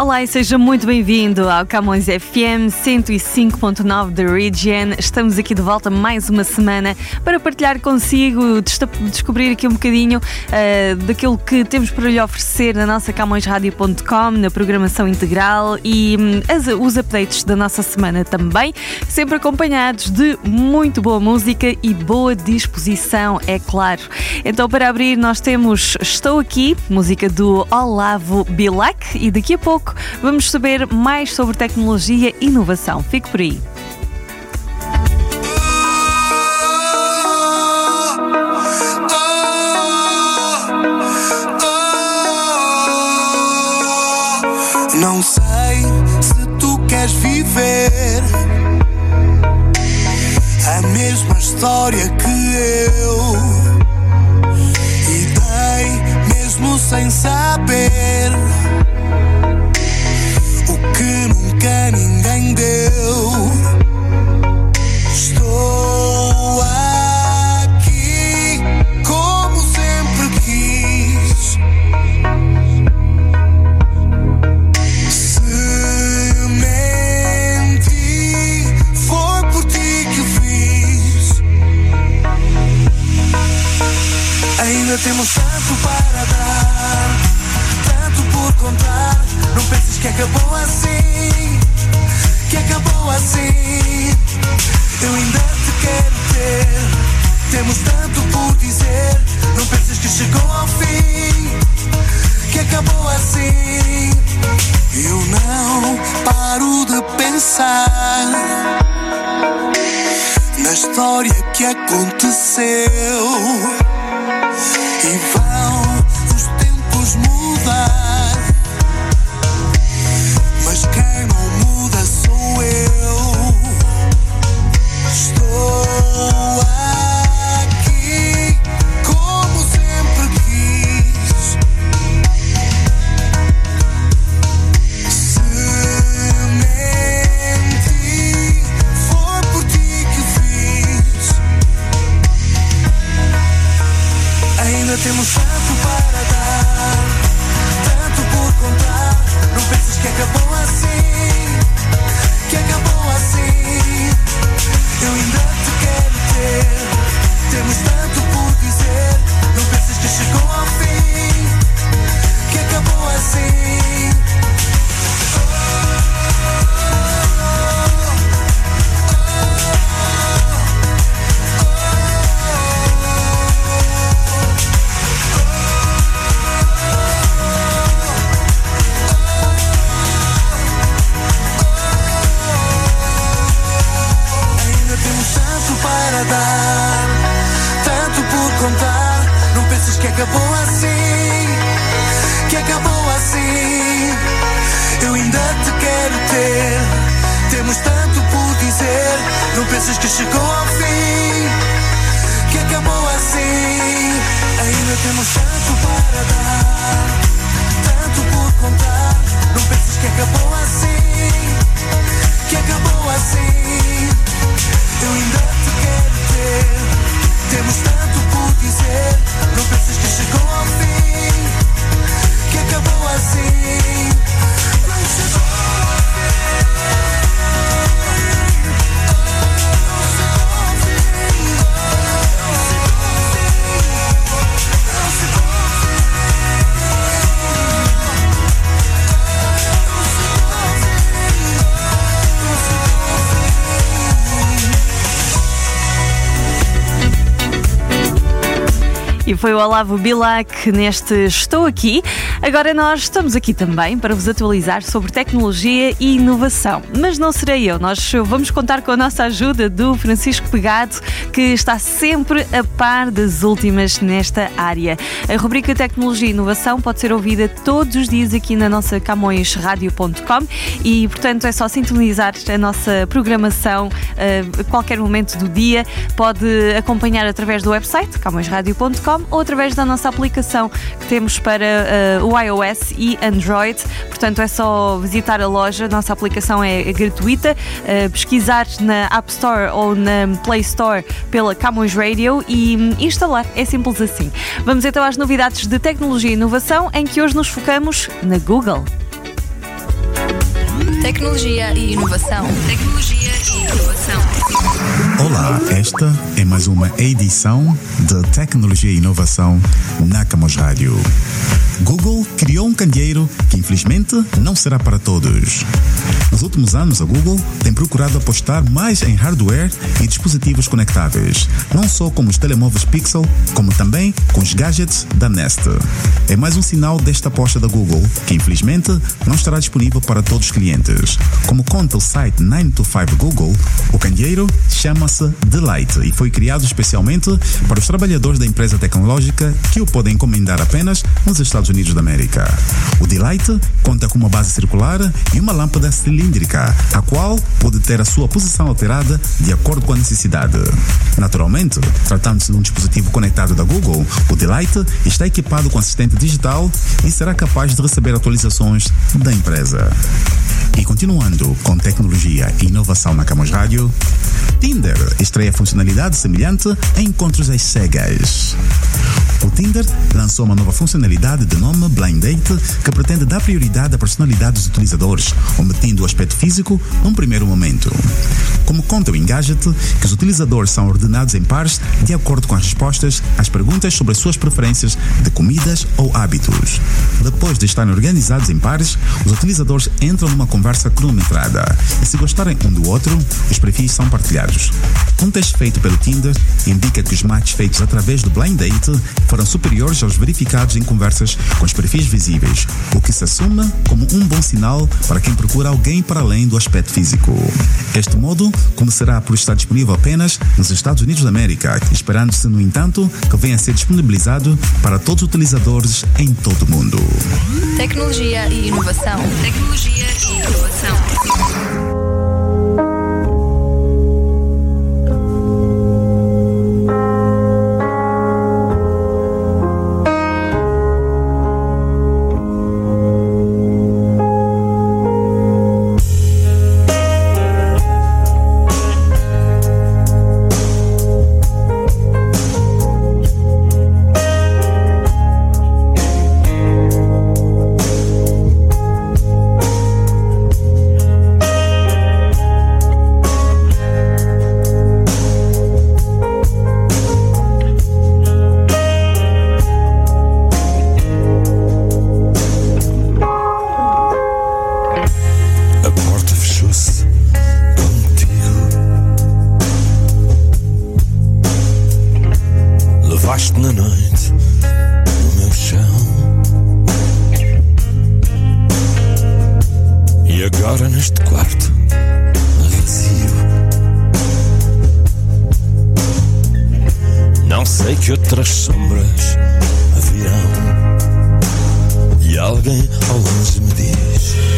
Olá e seja muito bem-vindo ao Camões FM 105.9 da Region. Estamos aqui de volta mais uma semana para partilhar consigo, descobrir aqui um bocadinho uh, daquilo que temos para lhe oferecer na nossa CamõesRadio.com, na programação integral e um, as, os updates da nossa semana também, sempre acompanhados de muito boa música e boa disposição, é claro. Então, para abrir, nós temos Estou Aqui, música do Olavo Bilac, e daqui a pouco pouco vamos saber mais sobre tecnologia e inovação. Fique por aí. Não sei se tu queres viver a mesma história que eu. E dei mesmo sem saber Temos tanto para dar, tanto por contar. Não penses que acabou assim. Ainda temos tanto para dar, tanto por contar. Não penses que acabou assim, que acabou assim. Eu ainda te quero ter, temos tanto por dizer. Não penses que chegou. chegou ao fim, que acabou assim. Ainda temos tanto para dar, tanto por contar. Não penses que acabou assim, que acabou assim. Eu ainda te quero ter, temos tanto por dizer. Não penses que chegou ao fim, que acabou assim. Não chegou ao fim. Foi o Olavo Bilac neste Estou Aqui. Agora nós estamos aqui também para vos atualizar sobre tecnologia e inovação. Mas não serei eu, nós vamos contar com a nossa ajuda do Francisco Pegado, que está sempre a par das últimas nesta área. A rubrica Tecnologia e Inovação pode ser ouvida todos os dias aqui na nossa camõesradio.com e, portanto, é só sintonizar a nossa programação uh, a qualquer momento do dia. Pode acompanhar através do website camõesradio.com ou através da nossa aplicação que temos para uh, o iOS e Android. Portanto, é só visitar a loja, nossa aplicação é, gratuita, uh, pesquisar na App Store ou na Play Store pela Camões Radio e hum, instalar. É simples assim. Vamos então às novidades de tecnologia e inovação, em que hoje nos focamos na Google. Tecnologia e inovação. Tecnologia e inovação. Olá, esta é mais uma edição de Tecnologia e Inovação na Camões Rádio. Google criou um candeeiro que infelizmente não será para todos. Nos últimos anos, a Google tem procurado apostar mais em hardware e dispositivos conectáveis, não só com os telemóveis Pixel, como também com os gadgets da Nest. É mais um sinal desta aposta da Google, que infelizmente não estará disponível para todos os clientes. Como conta o site 925 Google, o candeeiro chama-se Delight e foi criado especialmente para os trabalhadores da empresa tecnológica que o podem encomendar apenas nos Estados Estados Unidos da América. O Delight conta com uma base circular e uma lâmpada cilíndrica, a qual pode ter a sua posição alterada de acordo com a necessidade. Naturalmente, tratando-se de um dispositivo conectado da Google, o Delight está equipado com assistente digital e será capaz de receber atualizações da empresa. E continuando com tecnologia e inovação na Camus Rádio, Tinder estreia funcionalidade semelhante a encontros às cegas. Tinder lançou uma nova funcionalidade de nome Blind Date que pretende dar prioridade à personalidade dos utilizadores, omitendo o aspecto físico num primeiro momento. Como conta o Engadget, que os utilizadores são ordenados em pares de acordo com as respostas às perguntas sobre as suas preferências de comidas ou hábitos. Depois de estarem organizados em pares, os utilizadores entram numa conversa cronometrada e se gostarem um do outro, os perfis são partilhados. Um teste feito pelo Tinder indica que os matches feitos através do Blind Date foram superiores aos verificados em conversas com os perfis visíveis, o que se assume como um bom sinal para quem procura alguém para além do aspecto físico. Este modo começará por estar disponível apenas nos Estados Unidos da América, esperando-se, no entanto, que venha a ser disponibilizado para todos os utilizadores em todo o mundo. Tecnologia e inovação. Tecnologia e inovação. quarto vazio. Não sei que outras sombras haverão. E alguém ao longe me diz.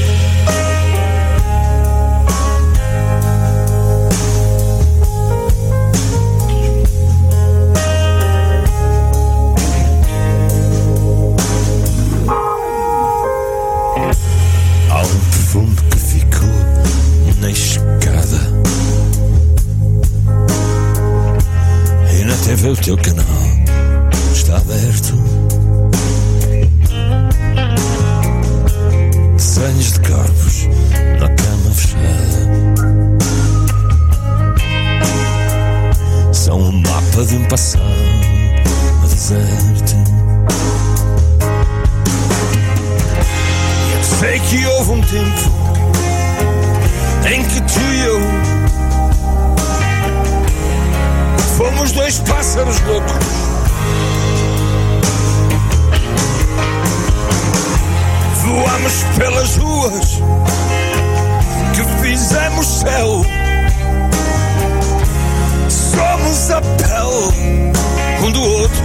inscreve o teu canal. Está aberto. Desenhos de corpos na cama fechada. São um mapa de um passado a deserto. Sei que houve um tempo em que tu e eu pássaros loucos. voamos pelas ruas que fizemos céu. Somos a pele um do outro.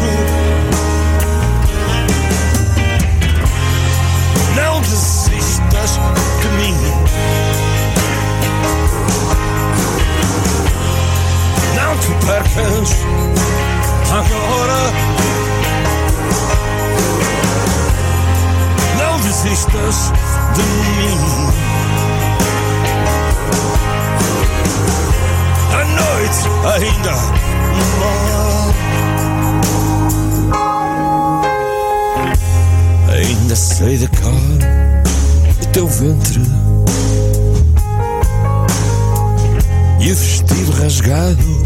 Não desistas de mim. Te percas agora. Não desistas de mim. A noite ainda. Ainda sei da cor do teu ventre e o vestido rasgado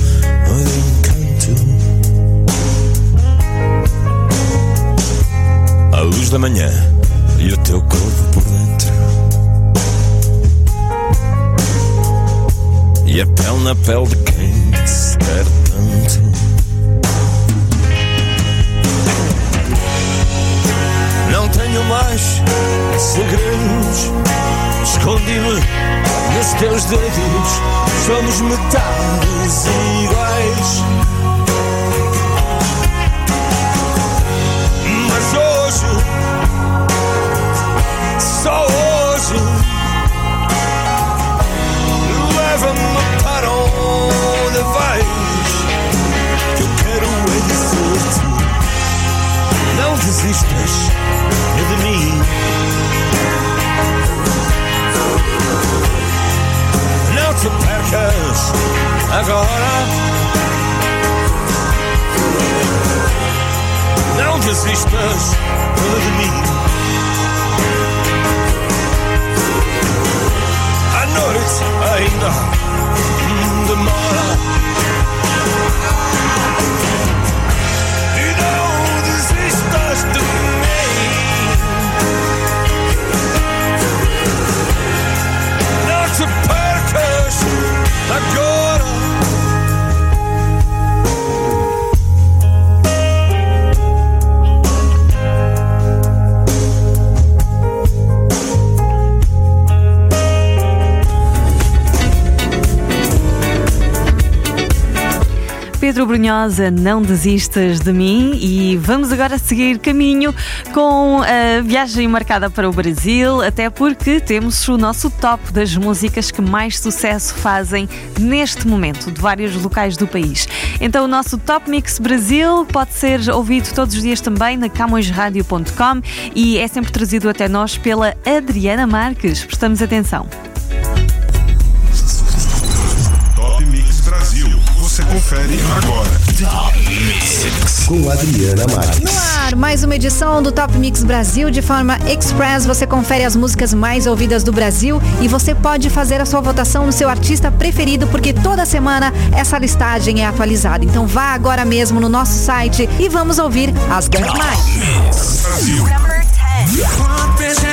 encanto. A luz da manhã e o teu corpo por dentro. E a pele na pele de quem se tanto. Não tenho mais segredos. Escondi-me nos teus dedos. Somos metades iguais. Mas hoje, só hoje, Pedro Brunhosa, não desistas de mim e vamos agora seguir caminho com a viagem marcada para o Brasil, até porque temos o nosso top das músicas que mais sucesso fazem neste momento, de vários locais do país. Então o nosso Top Mix Brasil pode ser ouvido todos os dias também na camõesradio.com e é sempre trazido até nós pela Adriana Marques. Prestamos atenção. Confere agora. Top Mix. Com Adriana Marques. No ar, mais uma edição do Top Mix Brasil. De forma express, você confere as músicas mais ouvidas do Brasil e você pode fazer a sua votação no seu artista preferido, porque toda semana essa listagem é atualizada. Então vá agora mesmo no nosso site e vamos ouvir as 10 mais. Brasil. Number 10.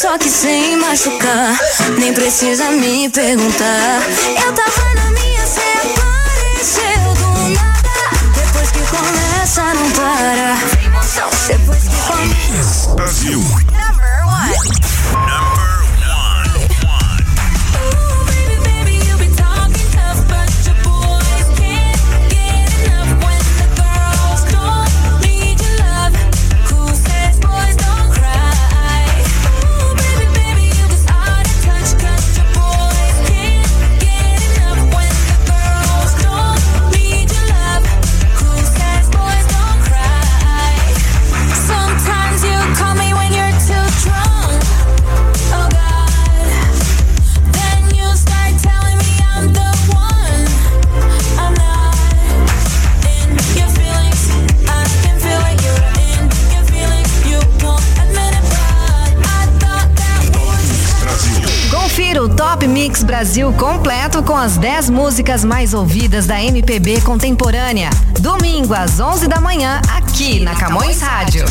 só que sem machucar. Nem precisa me perguntar. Eu tava na minha, cê apareceu do nada. Depois que começa, não para. Depois que começa. Brasil. Number one. Brasil completo com as 10 músicas mais ouvidas da MPB contemporânea. Domingo às 11 da manhã, aqui na Camões Rádio.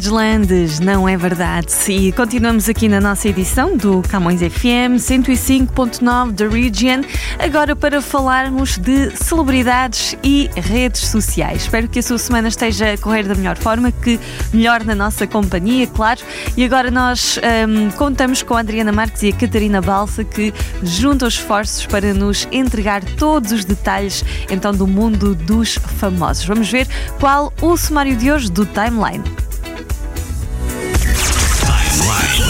Carolina Deslandes, não é verdade? E continuamos aqui na nossa edição do Camões FM 105.9 da Region, agora para falarmos de celebridades e redes sociais. Espero que a sua semana esteja a correr da melhor forma, que melhor na nossa companhia, claro. E agora nós hum, contamos com a Adriana Marques e a Catarina Balsa que juntam esforços para nos entregar todos os detalhes então do mundo dos famosos. Vamos ver qual o sumário de hoje do Timeline.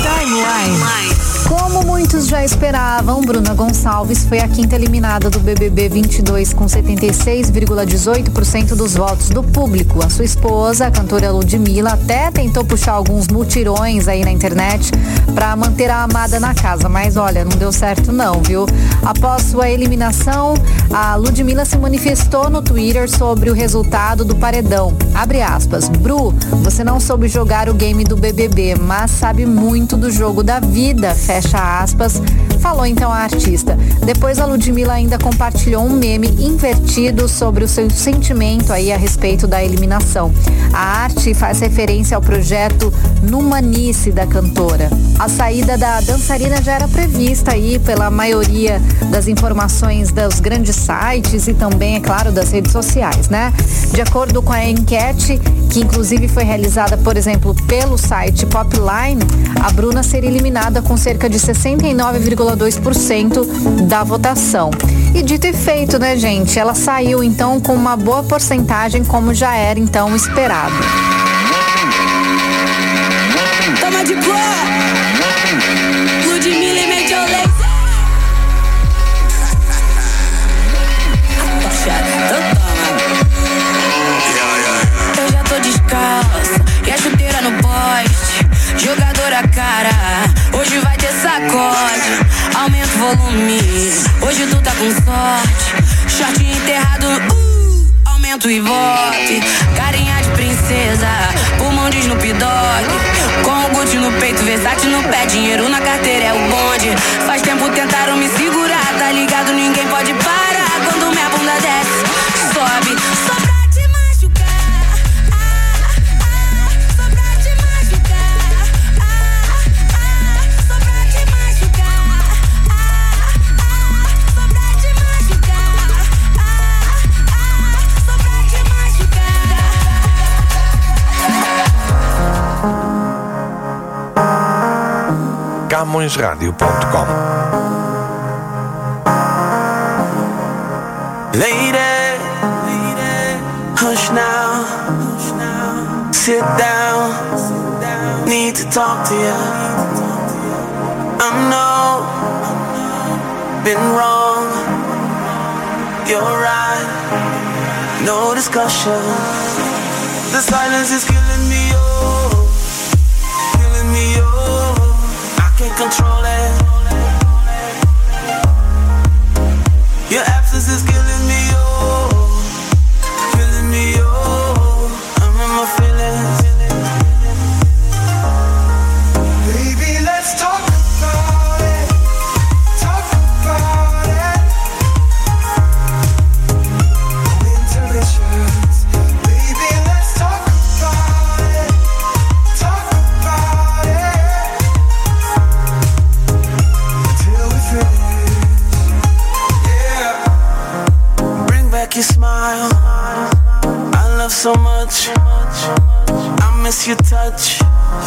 Timeline. Como muitos já esperavam, Bruna Gonçalves foi a quinta eliminada do BBB 22 com 76,18% dos votos do público. A sua esposa, a cantora Ludmilla, até tentou puxar alguns mutirões aí na internet para manter a amada na casa, mas olha, não deu certo não, viu? Após sua eliminação, a Ludmilla se manifestou no Twitter sobre o resultado do paredão. Abre aspas. Bru, você não soube jogar o game do BBB, mas sabe muito do jogo da vida. Fecha aspas. Falou então a artista. Depois a Ludmilla ainda compartilhou um meme invertido sobre o seu sentimento aí a respeito da eliminação. A arte faz referência ao projeto Numanice da cantora. A saída da dançarina já era prevista aí pela maioria das informações dos grandes sites e também, é claro, das redes sociais, né? De acordo com a enquete, que inclusive foi realizada, por exemplo, pelo site Popline, a Bruna seria eliminada com cerca de 69,2% da votação. E dito e feito, né, gente? Ela saiu então com uma boa porcentagem, como já era então esperado. Toma de boa. Ludmilla e. Então Eu já tô descalça e a chuteira no poste. Jogadora cara, hoje vai ter sacode. Volume, hoje tu tá com sorte. Short enterrado, uh, aumento e vote. Carinha de princesa, pulmão de Snoop Dogg. Com o Gucci no peito, versátil no pé, dinheiro na carteira é o bonde. Faz tempo tentaram CamõesRádio.com Lady, hush now, sit down, need to talk to you. I know, been wrong, you're right, no discussion. The silence is killing me, can't control it. Your absence is killing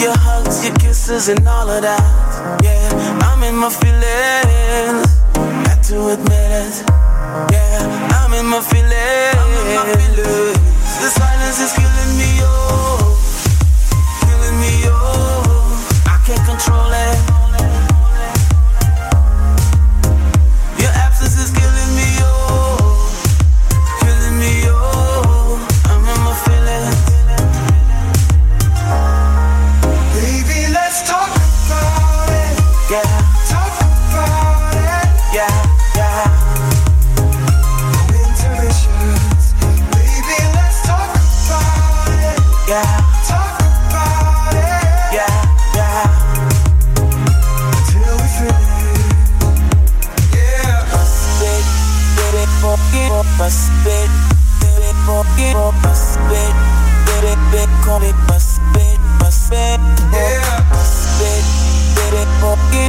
your hugs, your kisses, and all of that. Yeah, I'm in my feelings. Had to admit it. Yeah, I'm in my feelings. The silence is killing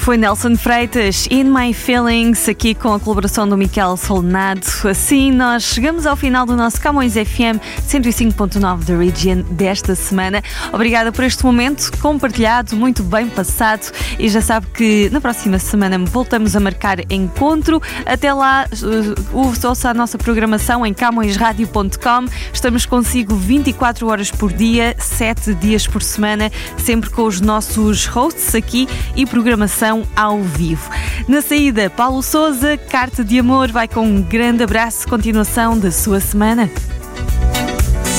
foi Nelson Freitas, In My Feelings, aqui com a colaboração do Miquel Solnado. Assim, nós chegamos ao final do nosso Camões FM 105.9 da Region desta semana. Obrigada por este momento compartilhado, muito bem passado. E já sabe que na próxima semana voltamos a marcar encontro. Até lá, uh, ouça a nossa programação em camõesradio.com. Estamos consigo 24 horas por dia, 7 dias por semana, sempre com os nossos hosts aqui e programação ao vivo. Na saída, Paulo Souza, Carta de Amor, vai com um grande abraço, continuação da sua semana.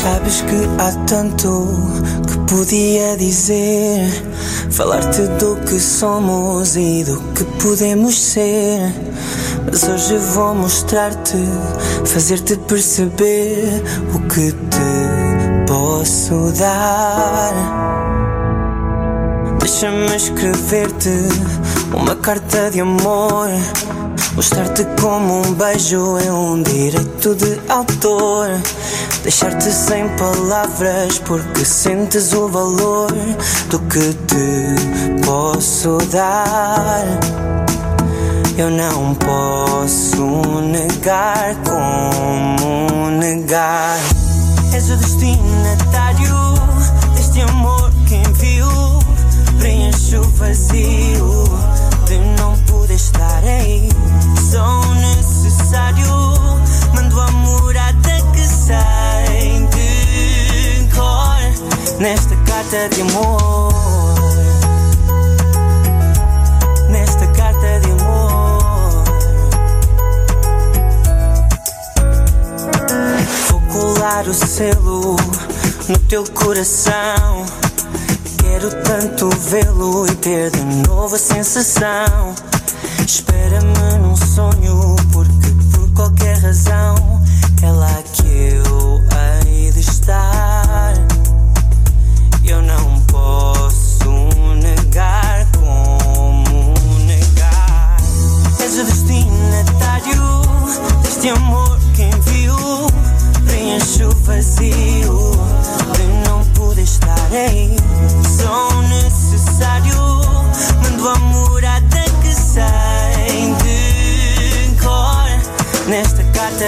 Sabes que há tanto que podia dizer. Falar-te do que somos e do que podemos ser. Mas hoje vou mostrar-te, fazer-te perceber o que te posso dar. Deixa-me escrever-te uma carta de amor. Mostrar-te como um beijo é um direito de autor. Deixar-te sem palavras porque sentes o valor do que te posso dar. Eu não posso negar como negar. És o destinatário vazio de não poder estar aí. Sou necessário. Mando a morada que sai de cor nesta carta de amor. Nesta carta de amor. Vou colar o selo no teu coração. Quero tanto vê-lo e ter de novo a sensação. Espera-me num sonho, porque por qualquer razão é lá que eu hei de estar. Eu não posso negar como negar. És o destinatário deste amor que envio. Preencho o vazio de não poder estar aí.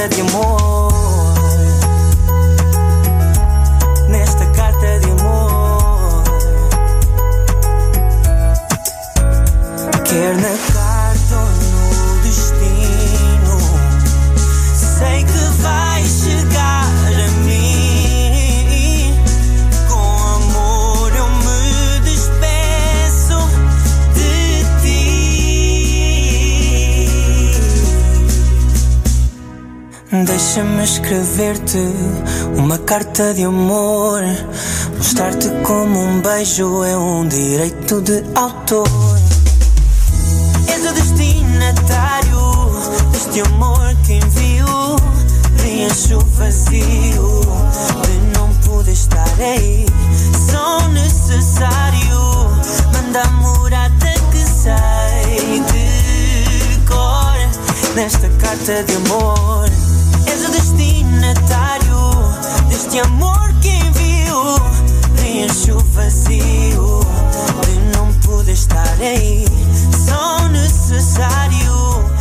De amor. Nesta carta de amor. Deixa-me escrever-te uma carta de amor. Mostrar-te como um beijo é um direito de autor. És o destinatário deste amor que envio. Preencho o vazio de não poder estar aí. Sou necessário. Manda a morada que sai de cor nesta carta de amor. És o destinatário deste amor que envio. Preencho o vazio de não poder estar aí. Sou necessário.